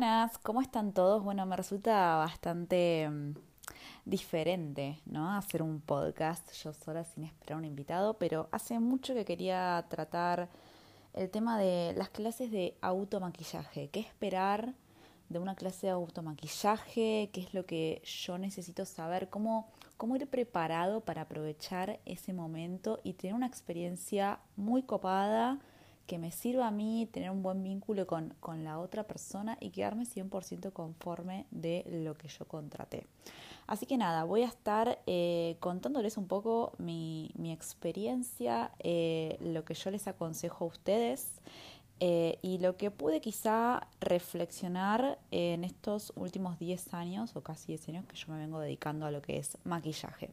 Buenas, ¿cómo están todos? Bueno, me resulta bastante mm, diferente, ¿no? Hacer un podcast yo sola sin esperar un invitado, pero hace mucho que quería tratar el tema de las clases de automaquillaje. ¿Qué esperar de una clase de automaquillaje? ¿Qué es lo que yo necesito saber? ¿Cómo, cómo ir preparado para aprovechar ese momento y tener una experiencia muy copada? Que me sirva a mí tener un buen vínculo con, la otra persona y quedarme 100% conforme de lo que yo contraté. Así que nada, voy a estar eh, contándoles un poco mi, experiencia, eh, lo que yo les aconsejo a ustedes eh, y lo que pude quizá reflexionar en estos últimos 10 años o casi 10 años que yo me vengo dedicando a lo que es maquillaje.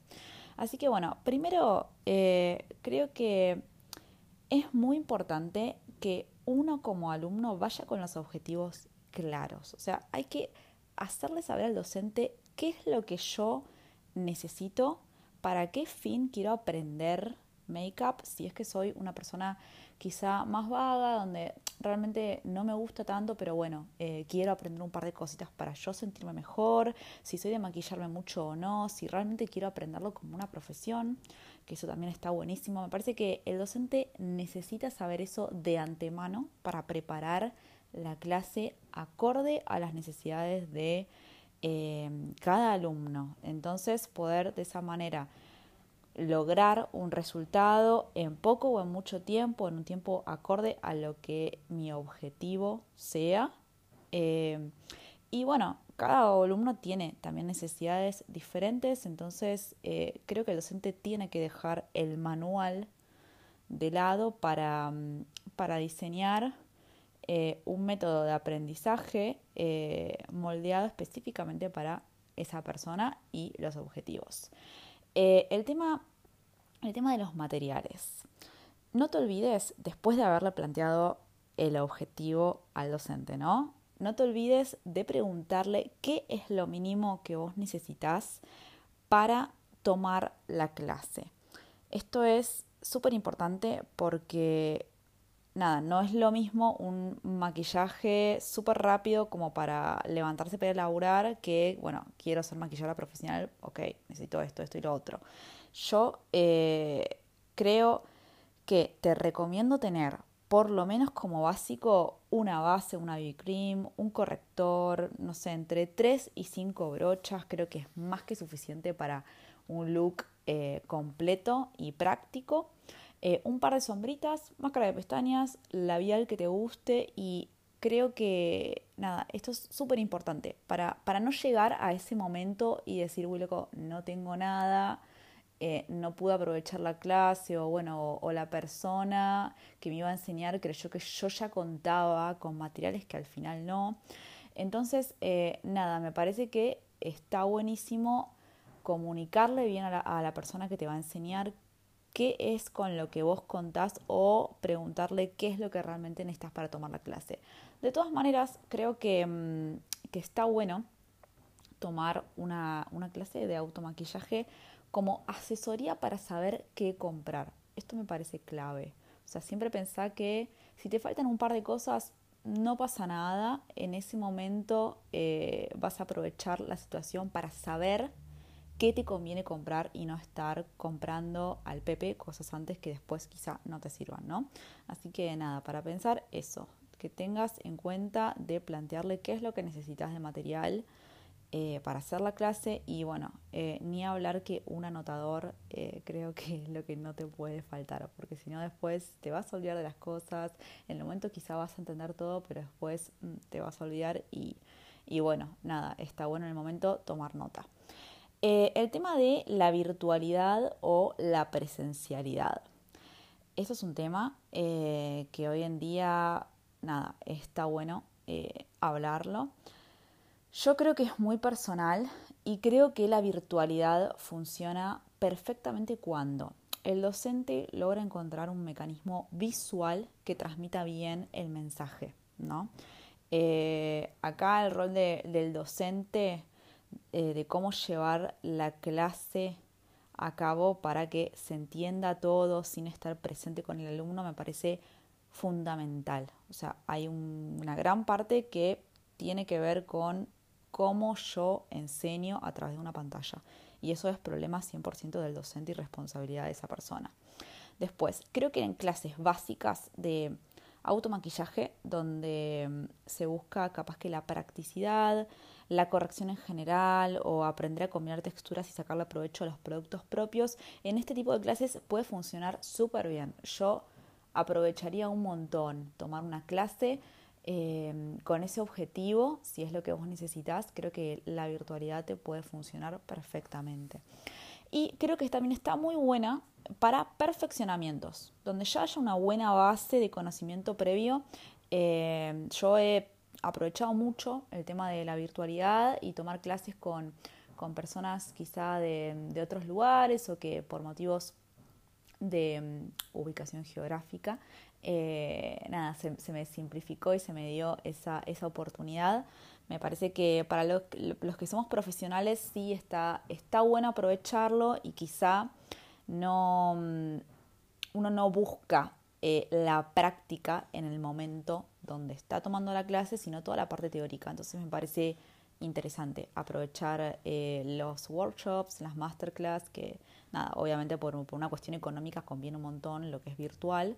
Así que bueno, primero creo que es muy importante que uno como alumno vaya con los objetivos claros. O sea, hay que hacerle saber al docente qué es lo que yo necesito, para qué fin quiero aprender make-up, si es que soy una persona quizá más vaga, donde realmente no me gusta tanto, pero bueno, eh, quiero aprender un par de cositas para yo sentirme mejor, si soy de maquillarme mucho o no, si realmente quiero aprenderlo como una profesión, que eso también está buenísimo. Me parece que el docente necesita saber eso de antemano para preparar la clase acorde a las necesidades de eh, cada alumno. Entonces, poder de esa manera lograr un resultado en poco o en mucho tiempo, en un tiempo acorde a lo que mi objetivo sea. Eh, y bueno, cada alumno tiene también necesidades diferentes, entonces eh, creo que el docente tiene que dejar el manual de lado para, mm, para diseñar eh, un método de aprendizaje moldeado específicamente para esa persona y los objetivos. Eh, el, tema, el tema de los materiales. No te olvides, después de haberle planteado el objetivo al docente, ¿no? No te olvides de preguntarle qué es lo mínimo que vos necesitas para tomar la clase. Esto es súper importante porque nada, no es lo mismo un maquillaje súper rápido como para levantarse para laburar que, bueno, quiero ser maquilladora profesional, ok, necesito esto, esto y lo otro. Yo eh, creo que te recomiendo tener por lo menos como básico una base, una BB cream, un corrector, no sé, entre 3 y 5 brochas, creo que es más que suficiente para un look eh, completo y práctico. Eh, un par de sombritas, máscara de pestañas, labial que te guste y creo que, nada, esto es súper importante para, para no llegar a ese momento y decir, uy, loco, no tengo nada, eh, no pude aprovechar la clase o, bueno, o, la persona que me iba a enseñar creyó que yo ya contaba con materiales que al final no. Entonces, eh, nada, me parece que está buenísimo comunicarle bien a la, a la persona que te va a enseñar qué es con lo que vos contás o preguntarle qué es lo que realmente necesitas para tomar la clase. De todas maneras, creo que, mm, que está bueno tomar una, una clase de automaquillaje como asesoría para saber qué comprar. Esto me parece clave. O sea, siempre pensá que si te faltan un par de cosas, no pasa nada. En ese momento eh, vas a aprovechar la situación para saber qué te conviene comprar y no estar comprando al Pepe cosas antes que después quizá no te sirvan, ¿no? Así que nada, para pensar eso, que tengas en cuenta de plantearle qué es lo que necesitas de material eh, para hacer la clase y bueno, eh, ni hablar que un anotador eh, creo que es lo que no te puede faltar, porque si no después te vas a olvidar de las cosas, en el momento quizá vas a entender todo, pero después mm, te vas a olvidar y, y bueno, nada, está bueno en el momento tomar nota. Eh, el tema de la virtualidad o la presencialidad. Eso es un tema eh, que hoy en día, nada, está bueno eh, hablarlo. Yo creo que es muy personal y creo que la virtualidad funciona perfectamente cuando el docente logra encontrar un mecanismo visual que transmita bien el mensaje, ¿no? Acá el rol del docente, eh, de cómo llevar la clase a cabo para que se entienda todo sin estar presente con el alumno, me parece fundamental. O sea, hay una gran parte que tiene que ver con cómo yo enseño a través de una pantalla. Y eso es problema 100% del docente y responsabilidad de esa persona. Después, creo que en clases básicas de automaquillaje, donde mm, se busca capaz que la practicidad, la corrección en general o aprender a combinar texturas y sacarle provecho a los productos propios, en este tipo de clases puede funcionar súper bien. Yo aprovecharía un montón tomar una clase Em, con ese objetivo, si es lo que vos necesitas, creo que la virtualidad te puede funcionar perfectamente. Y creo que también está muy buena para perfeccionamientos, donde ya haya una buena base de conocimiento previo. Em, yo he aprovechado mucho el tema de la virtualidad y tomar clases con, con personas quizá de, de, otros lugares o que por motivos de em, ubicación geográfica eh, nada, se, me simplificó y se me dio esa, esa oportunidad. Me parece que para los, los, que somos profesionales sí está, está bueno aprovecharlo y quizá no, mm, uno no busca eh, la práctica en el momento donde está tomando la clase, sino toda la parte teórica. Entonces me parece interesante aprovechar eh, los workshops, las masterclass, que nada, obviamente por, una cuestión económica conviene un montón lo que es virtual,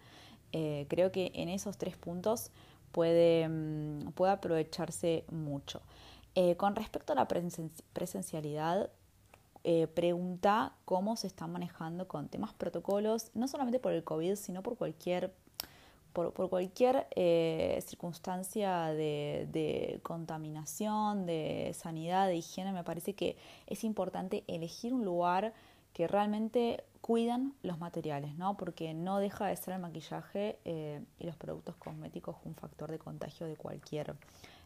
eh, creo que en esos tres puntos puede, mm, puede aprovecharse mucho. Eh, con respecto a la presencialidad, pregunta cómo se está manejando con temas protocolos, no solamente por el COVID, sino por cualquier, por, cualquier circunstancia de, contaminación, de sanidad, de higiene. Me parece que es importante elegir un lugar que realmente cuidan los materiales, ¿no? Porque no deja de ser el maquillaje eh, y los productos cosméticos un factor de contagio de cualquier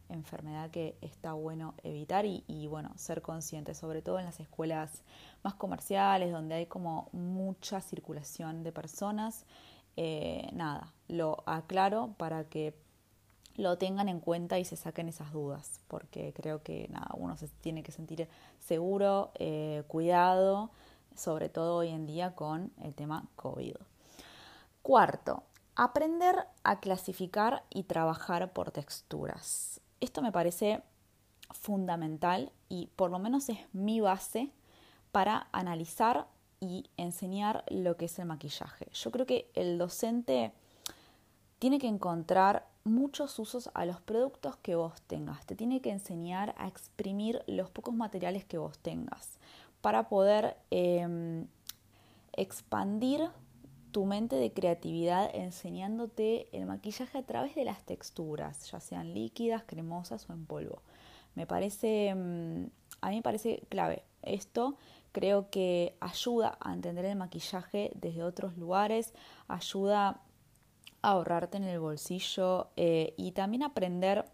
enfermedad que está bueno evitar y, bueno, ser consciente, sobre todo en las escuelas más comerciales, donde hay como mucha circulación de personas. Eh, nada, lo aclaro para que lo tengan en cuenta y se saquen esas dudas, porque creo que nada, uno se tiene que sentir seguro, eh, cuidado sobre todo hoy en día con el tema COVID. Cuarto, aprender a clasificar y trabajar por texturas. Esto me parece fundamental y por lo menos es mi base para analizar y enseñar lo que es el maquillaje. Yo creo que el docente tiene que encontrar muchos usos a los productos que vos tengas. Te tiene que enseñar a exprimir los pocos materiales que vos tengas para poder em, expandir tu mente de creatividad enseñándote el maquillaje a través de las texturas, ya sean líquidas, cremosas o en polvo. Me parece, em, a mí me parece clave esto. Creo que ayuda a entender el maquillaje desde otros lugares, ayuda a ahorrarte en el bolsillo eh, y también aprender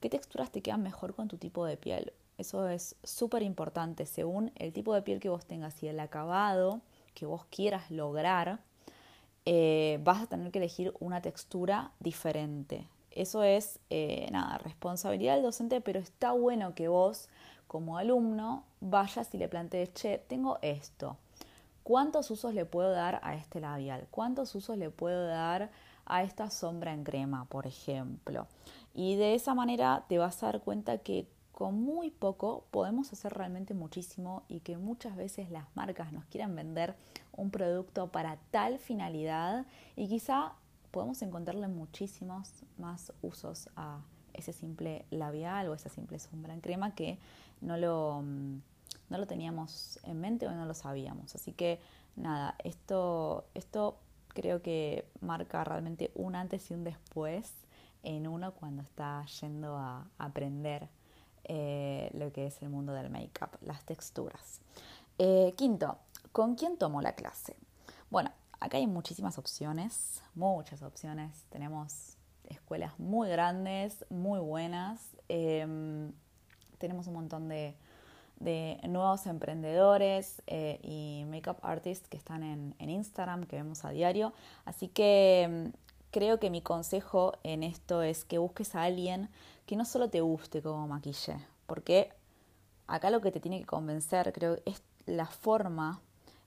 qué texturas te quedan mejor con tu tipo de piel. Eso es súper importante según el tipo de piel que vos tengas y el acabado que vos quieras lograr, eh, vas a tener que elegir una textura diferente. Eso es, eh, nada, responsabilidad del docente, pero está bueno que vos, como alumno, vayas y le plantees, che, tengo esto. ¿Cuántos usos le puedo dar a este labial? ¿Cuántos usos le puedo dar a esta sombra en crema, por ejemplo? Y de esa manera te vas a dar cuenta que con muy poco podemos hacer realmente muchísimo y que muchas veces las marcas nos quieran vender un producto para tal finalidad y quizá podemos encontrarle muchísimos más usos a ese simple labial o esa simple sombra en crema que no lo, mm, no lo teníamos en mente o no lo sabíamos. Así que nada, esto, esto creo que marca realmente un antes y un después en uno cuando está yendo a aprender eh, lo que es el mundo del make-up, las texturas. Eh, quinto, ¿con quién tomo la clase? Bueno, acá hay muchísimas opciones, muchas opciones. Tenemos escuelas muy grandes, muy buenas. Em, tenemos un montón de, nuevos emprendedores eh, y makeup artists que están en, Instagram, que vemos a diario. Así que mm, creo que mi consejo en esto es que busques a alguien que no solo te guste como maquille, porque acá lo que te tiene que convencer, creo, es la forma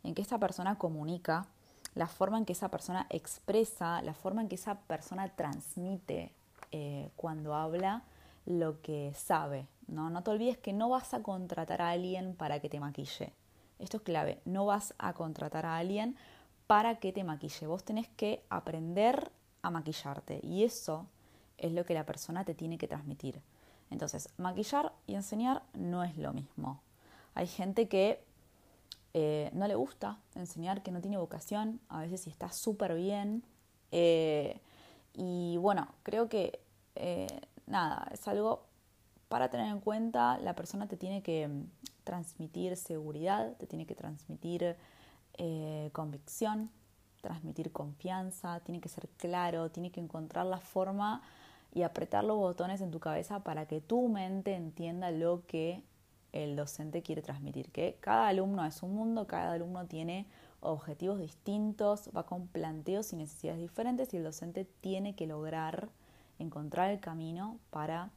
en que esa persona comunica, la forma en que esa persona expresa, la forma en que esa persona transmite eh, cuando habla lo que sabe. ¿no? no te olvides que no vas a contratar a alguien para que te maquille. Esto es clave. No vas a contratar a alguien para que te maquille. Vos tenés que aprender a maquillarte. Y eso es lo que la persona te tiene que transmitir. Entonces, maquillar y enseñar no es lo mismo. Hay gente que eh, no le gusta enseñar, que no tiene vocación, a veces está súper bien. Eh, y bueno, creo que eh, nada, es algo para tener en cuenta. La persona te tiene que mm, transmitir seguridad, te tiene que transmitir convicción, transmitir confianza, tiene que ser claro, tiene que encontrar la forma y apretar los botones en tu cabeza para que tu mente entienda lo que el docente quiere transmitir, que cada alumno es un mundo, cada alumno tiene objetivos distintos, va con planteos y necesidades diferentes y el docente tiene que lograr encontrar el camino para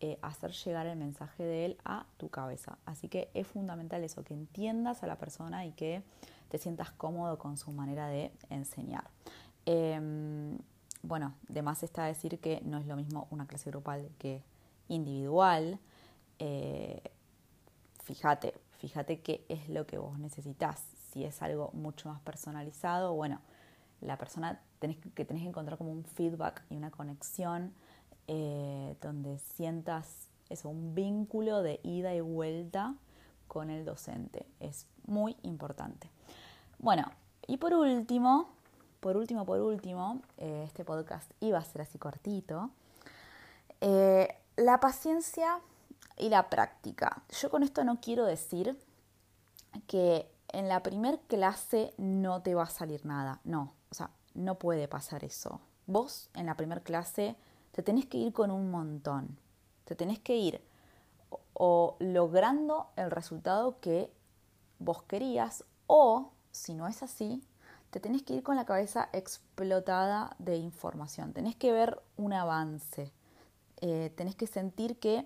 eh, hacer llegar el mensaje de él a tu cabeza. Así que es fundamental eso, que entiendas a la persona y que te sientas cómodo con su manera de enseñar. Em, bueno, de más está decir que no es lo mismo una clase grupal que individual. Eh, fíjate, fíjate qué es lo que vos necesitas. Si es algo mucho más personalizado, bueno, la persona tenés que, tenés que encontrar como un feedback y una conexión eh, donde sientas eso, un vínculo de ida y vuelta con el docente. Es muy importante. Bueno, y por último, por último, por último, eh, este podcast iba a ser así cortito. Eh, la paciencia y la práctica. Yo con esto no quiero decir que en la primer clase no te va a salir nada. No, o sea, no puede pasar eso. Vos en la primer clase te tenés que ir con un montón. Te tenés que ir o logrando el resultado que vos querías o si no es así, te tenés que ir con la cabeza explotada de información, tenés que ver un avance, eh, tenés que sentir que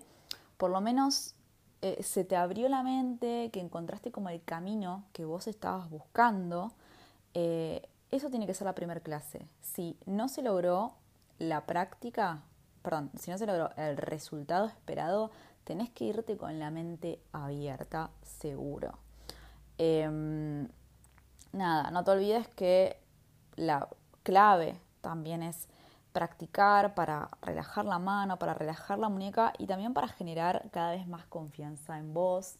por lo menos eh, se te abrió la mente, que encontraste como el camino que vos estabas buscando. Eh, eso tiene que ser la primera clase. Si no se logró la práctica, perdón, si no se logró el resultado esperado, tenés que irte con la mente abierta, seguro. Em, nada, no te olvides que la clave también es practicar para relajar la mano, para relajar la muñeca y también para generar cada vez más confianza en vos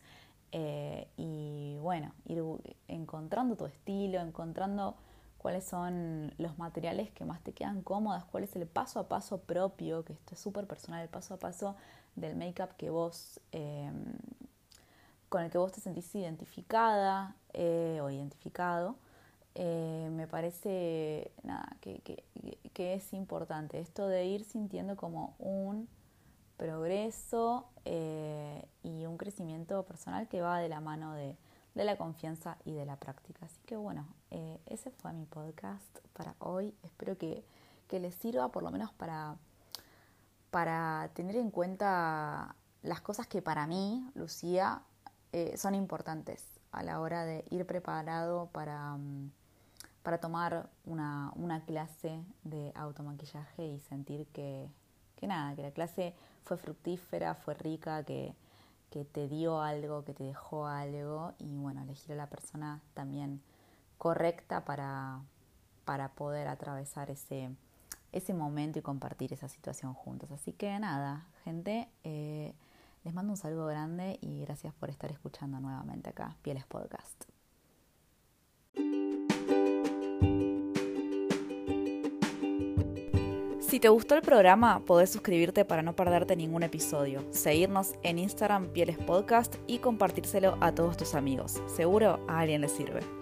eh, y bueno, ir encontrando tu estilo, encontrando cuáles son los materiales que más te quedan cómodas, cuál es el paso a paso propio, que esto es súper personal, el paso a paso del make-up que vos eh, con el que vos te sentís identificada eh, o identificado, eh, me parece nada, que, que, es importante esto de ir sintiendo como un progreso eh, y un crecimiento personal que va de la mano de, de, la confianza y de la práctica. Así que bueno, ese fue mi podcast para hoy. Espero que, que les sirva por lo menos para, para tener en cuenta las cosas que para mí, Lucía, eh, son importantes a la hora de ir preparado para, mm, para tomar una, una, clase de automaquillaje y sentir que, que, nada, que la clase fue fructífera, fue rica, que, que te dio algo, que te dejó algo y bueno, elegir a la persona también correcta para, para poder atravesar ese, ese momento y compartir esa situación juntos. Así que nada, gente, eh, les mando un saludo grande y gracias por estar escuchando nuevamente acá, Pieles Podcast. Si te gustó el programa, podés suscribirte para no perderte ningún episodio, seguirnos en Instagram Pieles Podcast y compartírselo a todos tus amigos. Seguro a alguien le sirve.